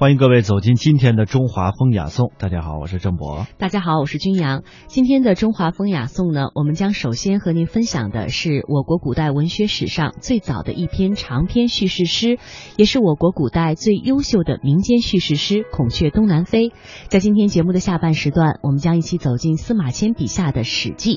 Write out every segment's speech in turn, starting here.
欢迎各位走进今天的中华风雅颂。大家好，我是郑博。大家好，我是君阳。今天的中华风雅颂呢，我们将首先和您分享的是我国古代文学史上最早的一篇长篇叙事诗，也是我国古代最优秀的民间叙事诗《孔雀东南飞》。在今天节目的下半时段，我们将一起走进司马迁笔下的《史记》。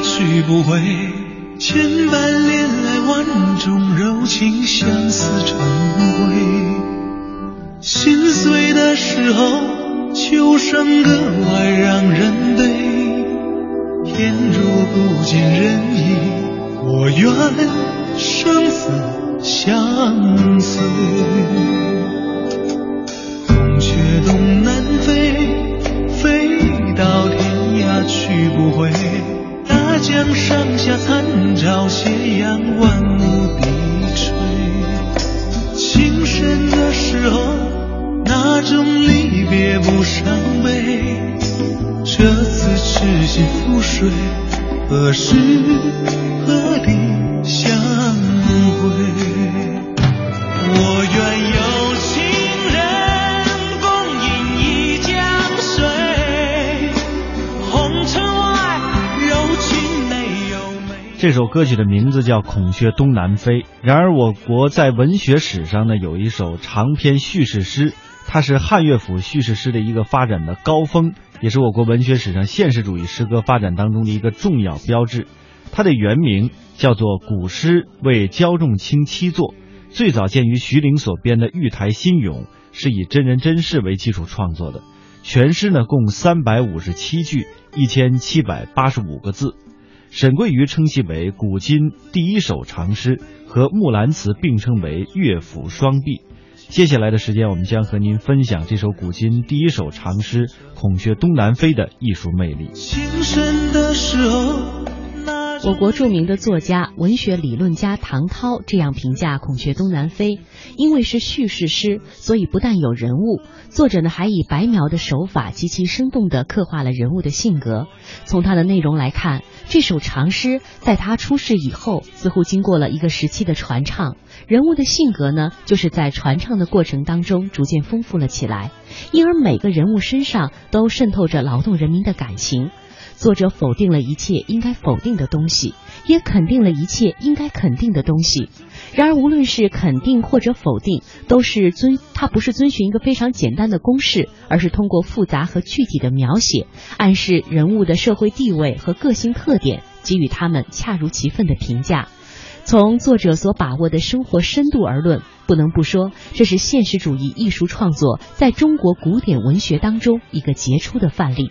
去不回，千般恋爱万种柔情，相思成灰。心碎的时候，秋声格外让人悲。天若不见人影，我愿生死相随。斜阳，万物低垂。情深的时候，那种离别不伤悲。这次痴心覆水，何时何地相会？这首歌曲的名字叫《孔雀东南飞》。然而，我国在文学史上呢，有一首长篇叙事诗，它是汉乐府叙事诗的一个发展的高峰，也是我国文学史上现实主义诗歌发展当中的一个重要标志。它的原名叫做《古诗为焦仲卿七作》，最早见于徐陵所编的《玉台新咏》，是以真人真事为基础创作的。全诗呢共三百五十七句，一千七百八十五个字。沈桂瑜称其为古今第一首长诗，和《木兰辞》并称为乐府双璧。接下来的时间，我们将和您分享这首古今第一首长诗《孔雀东南飞》的艺术魅力。我国著名的作家、文学理论家唐涛这样评价《孔雀东南飞》：因为是叙事诗，所以不但有人物，作者呢还以白描的手法极其生动地刻画了人物的性格。从它的内容来看，这首长诗在他出世以后，似乎经过了一个时期的传唱，人物的性格呢，就是在传唱的过程当中逐渐丰富了起来，因而每个人物身上都渗透着劳动人民的感情。作者否定了一切应该否定的东西，也肯定了一切应该肯定的东西。然而，无论是肯定或者否定，都是遵它不是遵循一个非常简单的公式，而是通过复杂和具体的描写，暗示人物的社会地位和个性特点，给予他们恰如其分的评价。从作者所把握的生活深度而论，不能不说这是现实主义艺术创作在中国古典文学当中一个杰出的范例。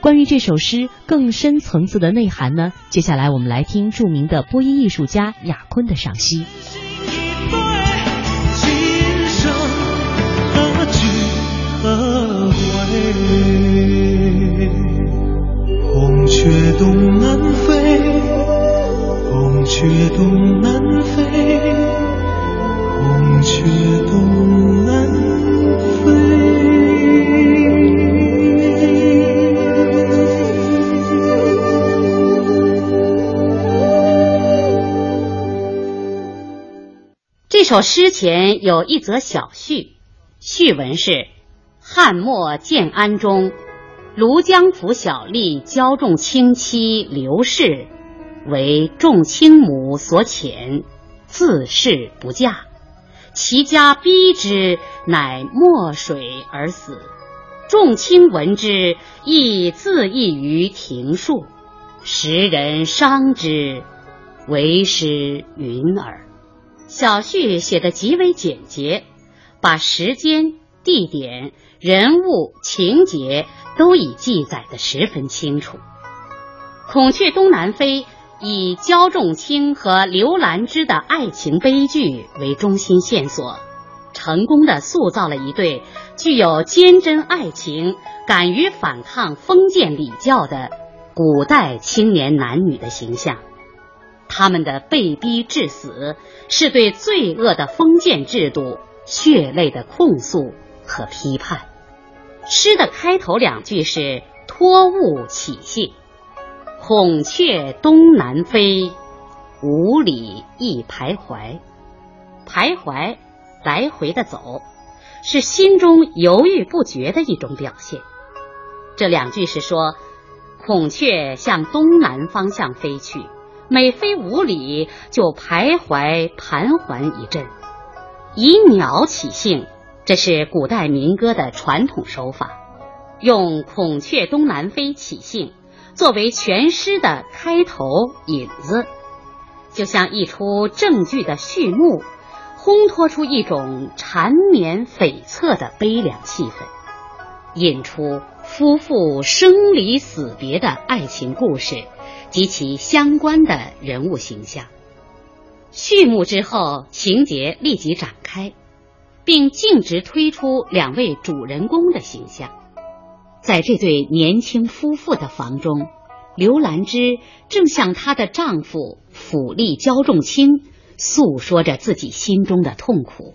关于这首诗更深层次的内涵呢？接下来我们来听著名的播音艺术家雅坤的赏析。孔雀东南飞，孔雀东南飞，这首诗前有一则小序，序文是：汉末建安中，庐江府小吏焦仲卿妻刘氏，为仲卿母所遣，自是不嫁，其家逼之，乃没水而死。仲卿闻之，亦自缢于庭树，时人伤之，为时云耳。小序写得极为简洁，把时间、地点、人物情节都已记载的十分清楚。《孔雀东南飞》以焦仲卿和刘兰芝的爱情悲剧为中心线索，成功的塑造了一对具有坚贞爱情、敢于反抗封建礼教的古代青年男女的形象。他们的被逼致死，是对罪恶的封建制度血泪的控诉和批判。诗的开头两句是“托物起兴”。孔雀东南飞，五里一徘徊。徘徊，来回的走，是心中犹豫不决的一种表现。这两句是说，孔雀向东南方向飞去，每飞五里就徘徊盘桓一阵，以鸟起兴。这是古代民歌的传统手法，用“孔雀东南飞”起兴。作为全诗的开头引子，就像一出正剧的序幕，烘托出一种缠绵悱恻的悲凉气氛，引出夫妇生离死别的爱情故事及其相关的人物形象。序幕之后，情节立即展开，并径直推出两位主人公的形象。在这对年轻夫妇的房中，刘兰芝正向她的丈夫府吏焦仲卿诉说着自己心中的痛苦。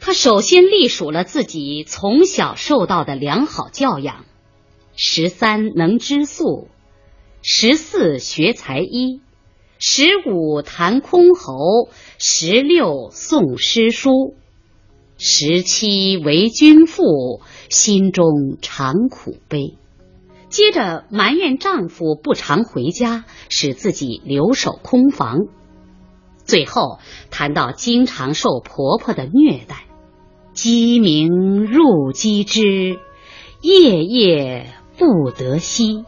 她首先隶属了自己从小受到的良好教养：十三能织素，十四学才艺，十五弹箜篌，十六诵诗书，十七为君妇。心中常苦悲，接着埋怨丈夫不常回家，使自己留守空房。最后谈到经常受婆婆的虐待，鸡鸣入鸡枝，夜夜不得息。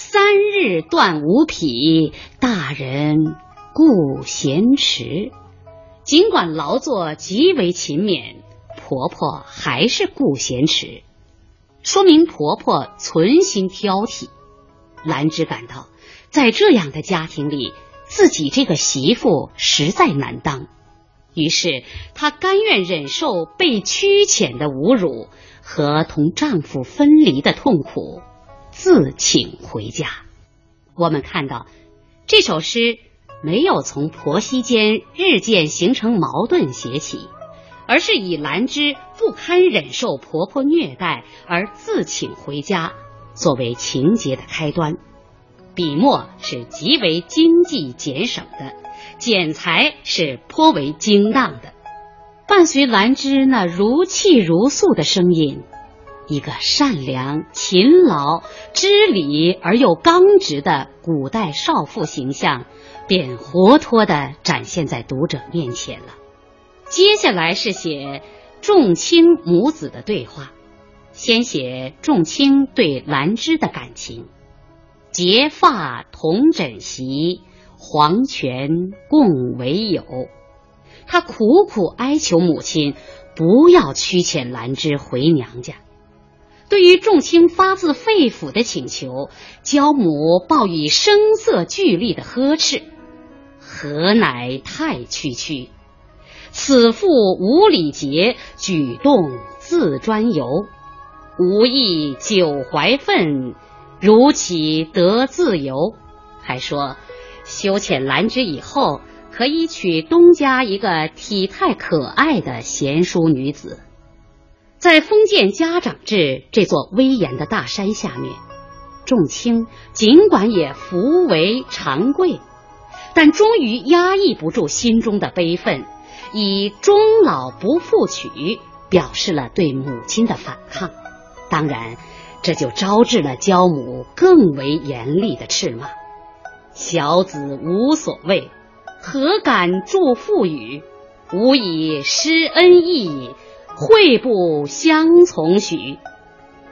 三日断五匹，大人顾闲迟。尽管劳作极为勤勉。婆婆还是顾闲迟，说明婆婆存心挑剔。兰芝感到，在这样的家庭里，自己这个媳妇实在难当。于是，她甘愿忍受被屈遣的侮辱和同丈夫分离的痛苦，自请回家。我们看到，这首诗没有从婆媳间日渐形成矛盾写起。而是以兰芝不堪忍受婆婆虐待而自请回家作为情节的开端，笔墨是极为经济简省的，剪裁是颇为精当的。伴随兰芝那如泣如诉的声音，一个善良、勤劳、知礼而又刚直的古代少妇形象，便活脱的展现在读者面前了。接下来是写仲卿母子的对话，先写仲卿对兰芝的感情：结发同枕席，黄泉共为友。他苦苦哀求母亲不要驱遣兰芝回娘家。对于仲卿发自肺腑的请求，焦母报以声色俱厉的呵斥：“何乃太区区？”此妇无礼节，举动自专游，无意久怀愤，如岂得自由？还说修遣兰芝以后，可以娶东家一个体态可爱的贤淑女子。在封建家长制这座威严的大山下面，仲卿尽管也扶为长贵，但终于压抑不住心中的悲愤。以终老不复娶表示了对母亲的反抗，当然，这就招致了焦母更为严厉的斥骂：“小子无所谓，何敢助父语？吾以施恩义，会不相从许？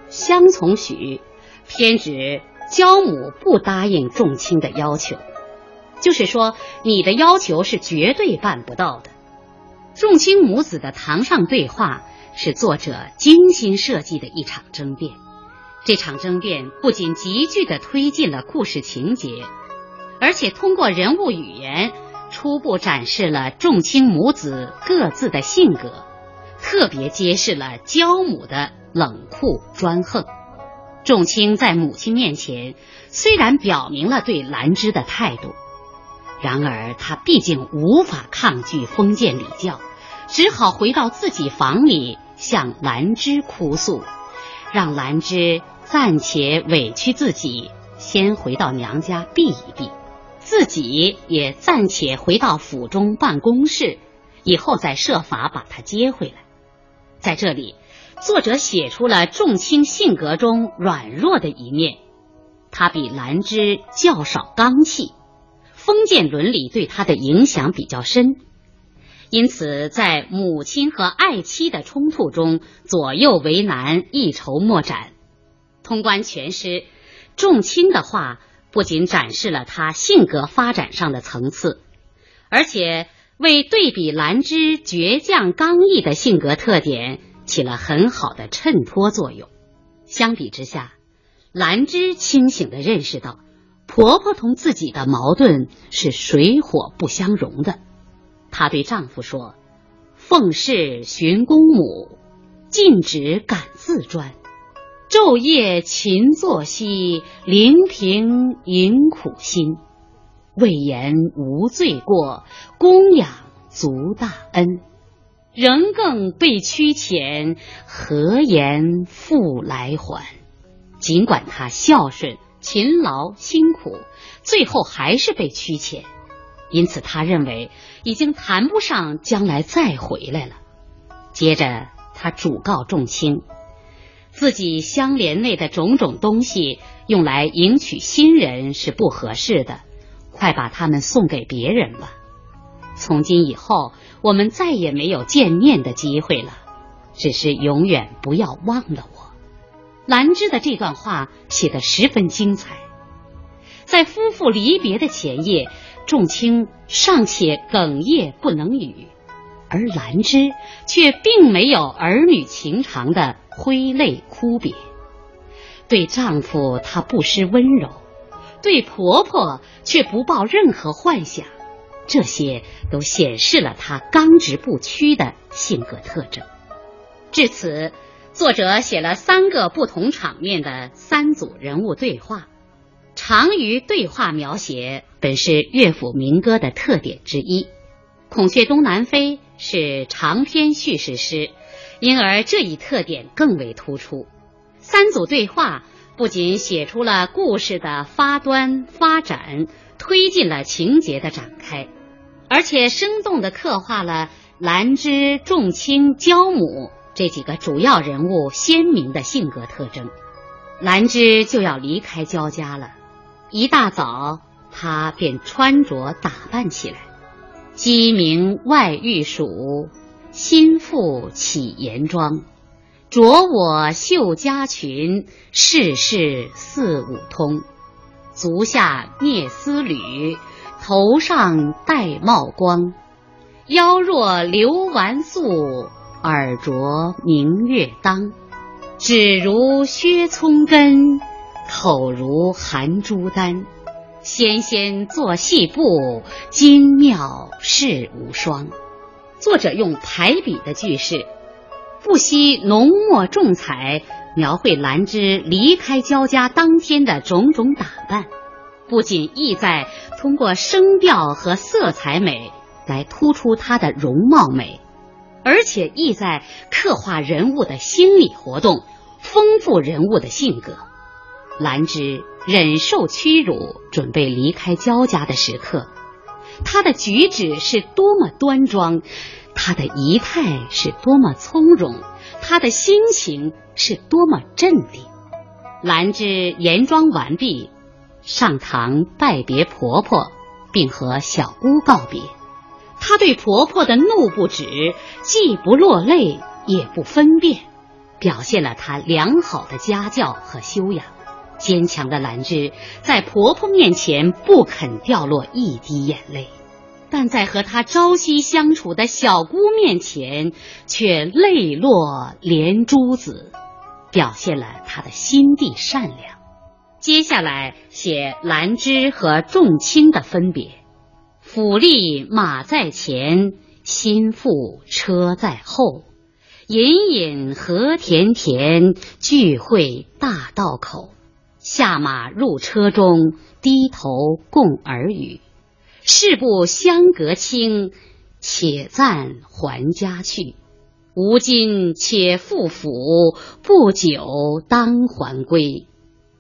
相从许，偏指焦母不答应仲卿的要求，就是说，你的要求是绝对办不到的。”仲卿母子的堂上对话是作者精心设计的一场争辩。这场争辩不仅急剧的推进了故事情节，而且通过人物语言初步展示了众卿母子各自的性格，特别揭示了焦母的冷酷专横。众卿在母亲面前虽然表明了对兰芝的态度，然而他毕竟无法抗拒封建礼教。只好回到自己房里向兰芝哭诉，让兰芝暂且委屈自己，先回到娘家避一避，自己也暂且回到府中办公室，以后再设法把她接回来。在这里，作者写出了众卿性格中软弱的一面，他比兰芝较少刚气，封建伦理对他的影响比较深。因此，在母亲和爱妻的冲突中，左右为难，一筹莫展。通关全诗，仲卿的话不仅展示了他性格发展上的层次，而且为对比兰芝倔强刚毅的性格特点起了很好的衬托作用。相比之下，兰芝清醒地认识到，婆婆同自己的矛盾是水火不相容的。她对丈夫说：“奉事寻公母，禁止敢自专，昼夜勤作息，临平饮苦心。未言无罪过，供养足大恩，仍更被驱遣，何言复来还？尽管他孝顺、勤劳、辛苦，最后还是被驱遣。”因此，他认为已经谈不上将来再回来了。接着，他主告众卿，自己相连内的种种东西用来迎娶新人是不合适的，快把他们送给别人吧。从今以后，我们再也没有见面的机会了，只是永远不要忘了我。兰芝的这段话写得十分精彩，在夫妇离别的前夜。众卿尚且哽咽不能语，而兰芝却并没有儿女情长的挥泪哭别。对丈夫，她不失温柔；对婆婆，却不抱任何幻想。这些都显示了她刚直不屈的性格特征。至此，作者写了三个不同场面的三组人物对话。长于对话描写本是乐府民歌的特点之一，《孔雀东南飞》是长篇叙事诗，因而这一特点更为突出。三组对话不仅写出了故事的发端发展，推进了情节的展开，而且生动地刻画了兰芝、仲卿、娇母这几个主要人物鲜明的性格特征。兰芝就要离开焦家了。一大早，他便穿着打扮起来。鸡鸣外欲曙，心腹起严妆。着我绣家裙，事事四五通。足下蹑丝履，头上戴帽光。腰若流纨素，耳着明月当。指如削葱根。口如含珠丹，纤纤作细步，精妙世无双。作者用排比的句式，不惜浓墨重彩，描绘兰芝离开焦家当天的种种打扮，不仅意在通过声调和色彩美来突出她的容貌美，而且意在刻画人物的心理活动，丰富人物的性格。兰芝忍受屈辱，准备离开焦家的时刻，她的举止是多么端庄，她的仪态是多么从容，她的心情是多么镇定。兰芝严妆完毕，上堂拜别婆婆，并和小姑告别。她对婆婆的怒不止，既不落泪，也不分辨，表现了她良好的家教和修养。坚强的兰芝在婆婆面前不肯掉落一滴眼泪，但在和她朝夕相处的小姑面前，却泪落连珠子，表现了她的心地善良。接下来写兰芝和众卿的分别：府吏马在前，心腹车在后。隐隐和田田，聚会大道口。下马入车中，低头共耳语。事不相隔清，且暂还家去。吾今且赴府，不久当还归。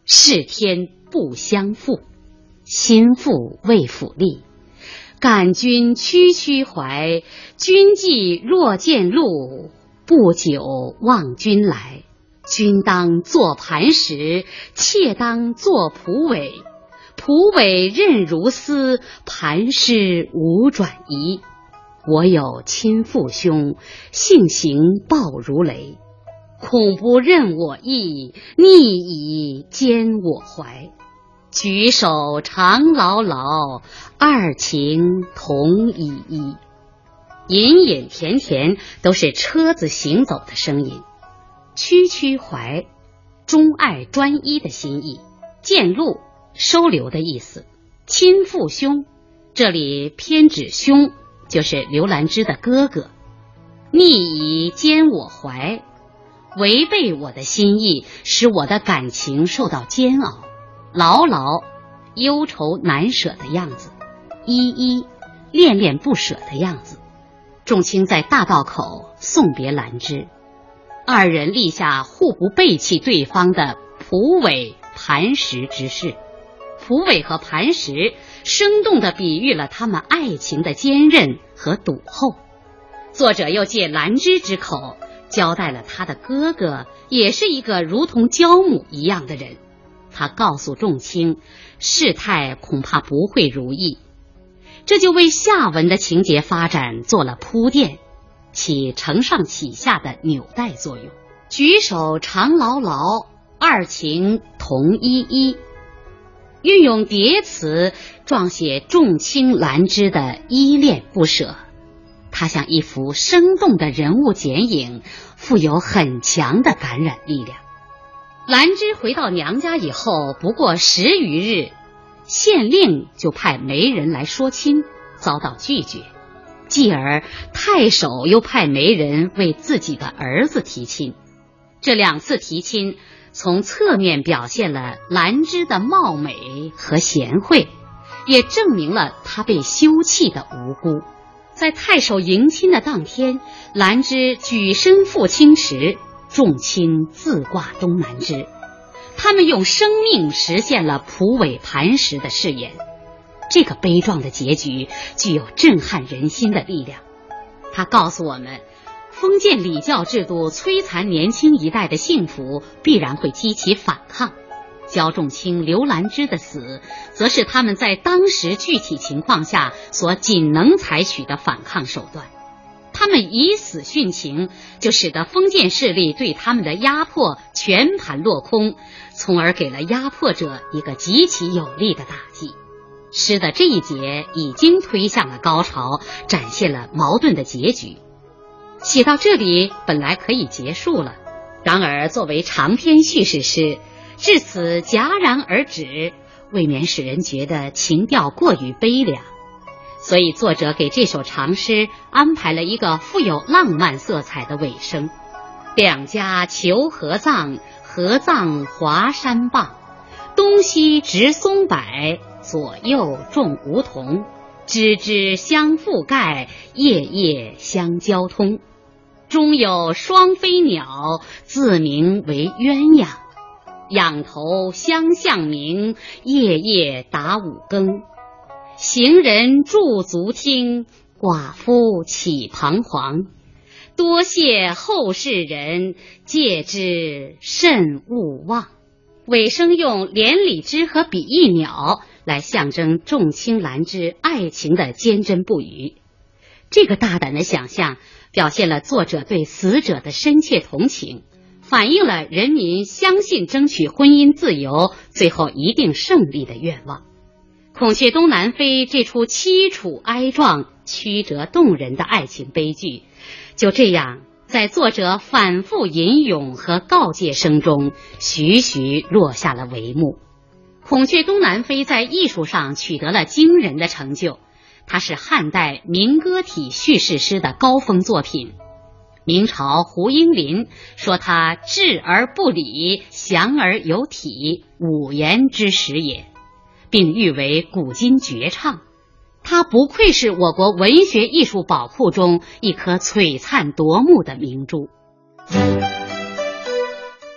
是天不相负，心腹为府吏。感君区区怀，君既若见路。不久望君来，君当作磐石，妾当作蒲苇。蒲苇韧如丝，磐石无转移。我有亲父兄，性行暴如雷，恐不任我意，逆以兼我怀。举手长牢牢，二情同依依。隐隐甜甜都是车子行走的声音，区区怀，钟爱专一的心意，见路收留的意思，亲父兄，这里偏指兄，就是刘兰芝的哥哥，逆以兼我怀，违背我的心意，使我的感情受到煎熬，牢牢，忧愁难舍的样子，依依，恋恋不舍的样子。众卿在大道口送别兰芝，二人立下互不背弃对方的蒲苇磐石之誓。蒲苇和磐石生动地比喻了他们爱情的坚韧和笃厚。作者又借兰芝之口交代了他的哥哥也是一个如同焦母一样的人。他告诉众卿，事态恐怕不会如意。这就为下文的情节发展做了铺垫，起承上启下的纽带作用。举手长牢牢，二情同依依，运用叠词状写众卿兰芝的依恋不舍。它像一幅生动的人物剪影，富有很强的感染力量。兰芝回到娘家以后，不过十余日。县令就派媒人来说亲，遭到拒绝；继而太守又派媒人为自己的儿子提亲。这两次提亲，从侧面表现了兰芝的貌美和贤惠，也证明了她被休弃的无辜。在太守迎亲的当天，兰芝举身赴清池，众卿自挂东南枝。他们用生命实现了蒲苇磐石的誓言，这个悲壮的结局具有震撼人心的力量。他告诉我们，封建礼教制度摧残年轻一代的幸福，必然会激起反抗。焦仲卿、刘兰芝的死，则是他们在当时具体情况下所仅能采取的反抗手段。他们以死殉情，就使得封建势力对他们的压迫全盘落空，从而给了压迫者一个极其有力的打击。诗的这一节已经推向了高潮，展现了矛盾的结局。写到这里，本来可以结束了，然而作为长篇叙事诗，至此戛然而止，未免使人觉得情调过于悲凉。所以，作者给这首长诗安排了一个富有浪漫色彩的尾声：“两家求合葬，合葬华山傍。东西植松柏，左右种梧桐。枝枝相覆盖，叶叶相交通。中有双飞鸟，自名为鸳鸯。仰头相向鸣，夜夜打五更。”行人驻足听，寡妇起彷徨？多谢后世人，戒之慎勿忘。尾声用连理枝和比翼鸟来象征众卿兰之爱情的坚贞不渝。这个大胆的想象，表现了作者对死者的深切同情，反映了人民相信争取婚姻自由最后一定胜利的愿望。孔雀东南飞这出凄楚哀壮、曲折动人的爱情悲剧，就这样在作者反复吟咏和告诫声中，徐徐落下了帷幕。孔雀东南飞在艺术上取得了惊人的成就，它是汉代民歌体叙事诗的高峰作品。明朝胡应麟说他质而不理，详而有体，五言之始也。并誉为古今绝唱，它不愧是我国文学艺术宝库中一颗璀璨夺目的明珠。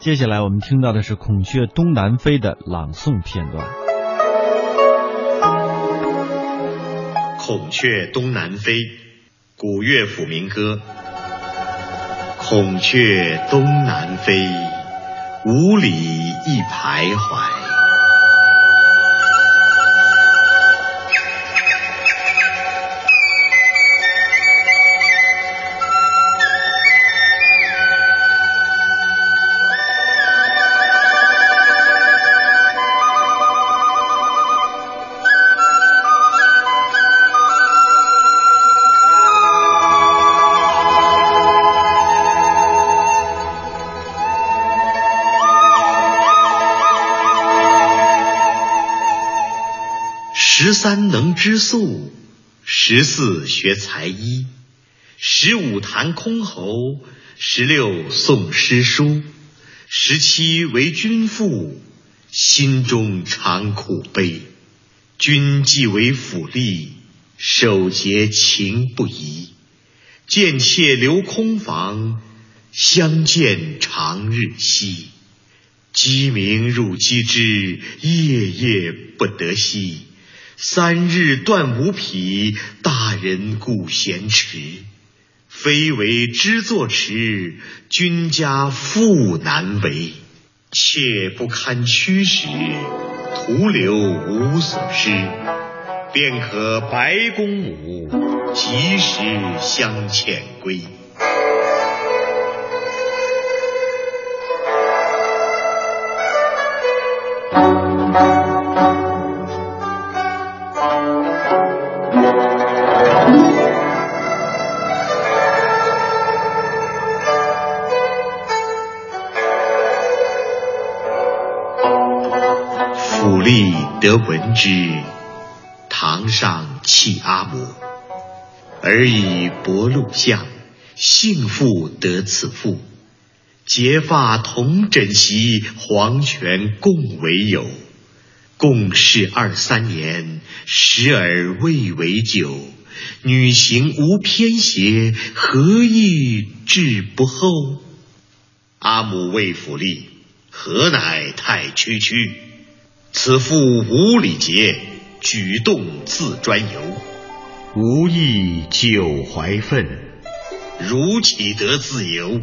接下来我们听到的是《孔雀东南飞》的朗诵片段。《孔雀东南飞》，古乐府民歌。孔雀东南飞，五里一徘徊。三能织素，十四学才艺，十五弹箜篌，十六诵诗书，十七为君妇，心中常苦悲。君既为府吏，守节情不移。见妾留空房，相见长日稀。鸡鸣入鸡枝，夜夜不得息。三日断无匹，大人故闲迟。非为知作迟，君家妇难为。妾不堪驱使，徒留无所施。便可白公母，及时相遣归。府吏得闻之，堂上泣阿母，而以薄禄相，幸妇得此妇。结发同枕席，黄泉共为友。共事二三年，时而未为久。女行无偏邪，何意志不厚？阿母为府吏，何乃太区区？此妇无礼节，举动自专由，无意久怀愤，如岂得自由？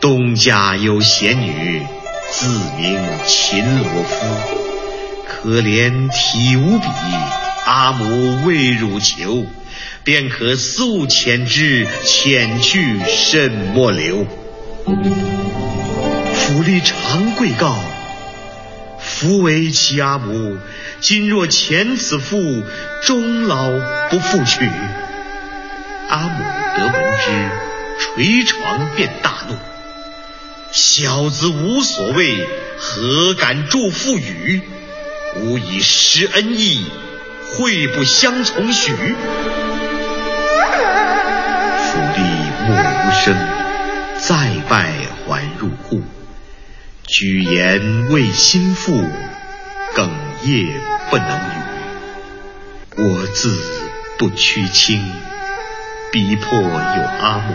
东家有贤女，自名秦罗敷，可怜体无比，阿母为汝求，便可速遣之，遣去甚莫留。府吏长贵告。夫为其阿母，今若遣此妇，终老不复娶。阿母得闻之，捶床便大怒：“小子无所谓，何敢助妇语？吾以施恩义，会不相从许？”府吏默无声，再拜还入户。举言为心腹，哽咽不能语。我自不屈亲，逼迫有阿母，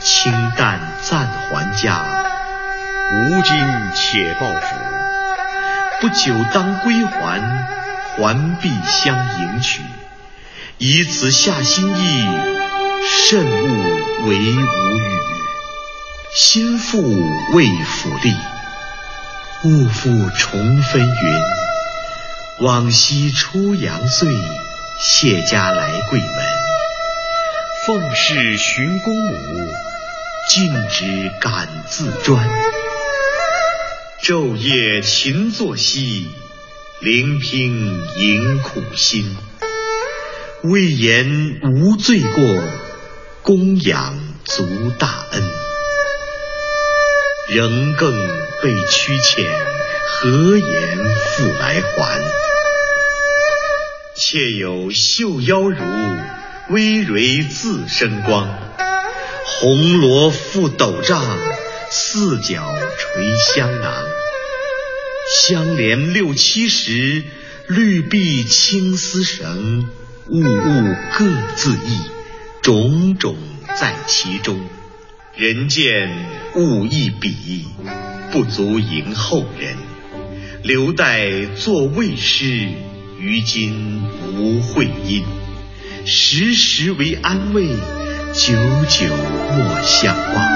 清淡暂还家。吾今且报府，不久当归还，还必相迎娶，以此下心意，慎勿为无语。心腹为府吏，勿复重分云。往昔初阳岁，谢家来贵门，奉侍寻公母，尽职敢自专。昼夜勤作息，聆听迎苦心。未言无罪过，供养足大恩。仍更被驱遣，何言复来还？妾有绣腰襦，微蕤自生光。红罗覆斗帐，四角垂香囊。香帘六七时，绿壁青丝绳。物物各自异，种种在其中。人见物一比，不足迎后人。留待作魏诗，于今无会音。时时为安慰，久久莫相忘。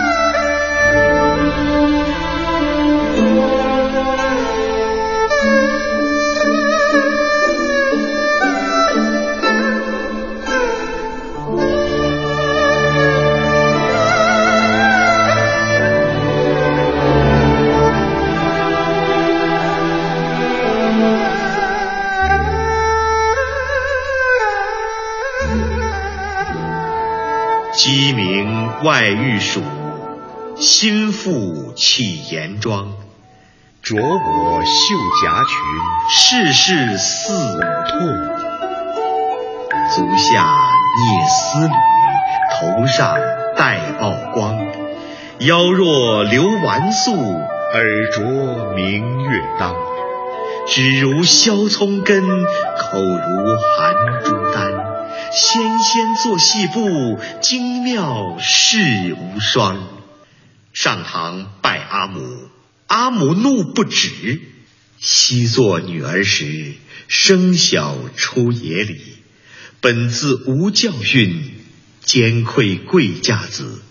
鸡鸣外欲曙，心腹起严妆。着我绣夹裙，世事似舞兔。足下蹑丝履，头上戴曝光。腰若流纨素，耳着明月当。指如削葱根，口如含珠。纤纤作细步，精妙世无双。上堂拜阿母，阿母怒不止。昔作女儿时，生小出野里，本自无教训，兼愧贵家子。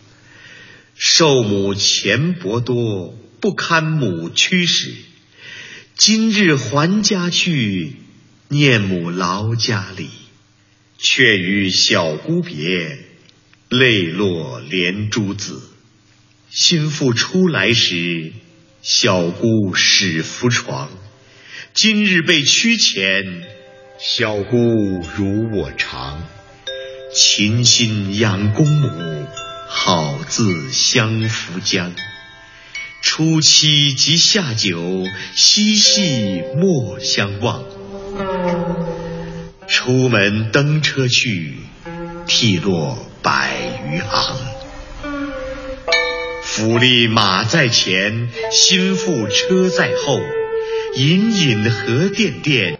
受母钱帛多，不堪母驱使。今日还家去，念母劳家里。却与小姑别，泪落连珠子。心腹出来时，小姑始扶床。今日被驱遣，小姑如我常。勤心养公母，好自相扶将。初七及下九，嬉戏莫相忘。出门登车去，涕落百余行。府吏马在前，心腹车在后，隐隐何甸甸。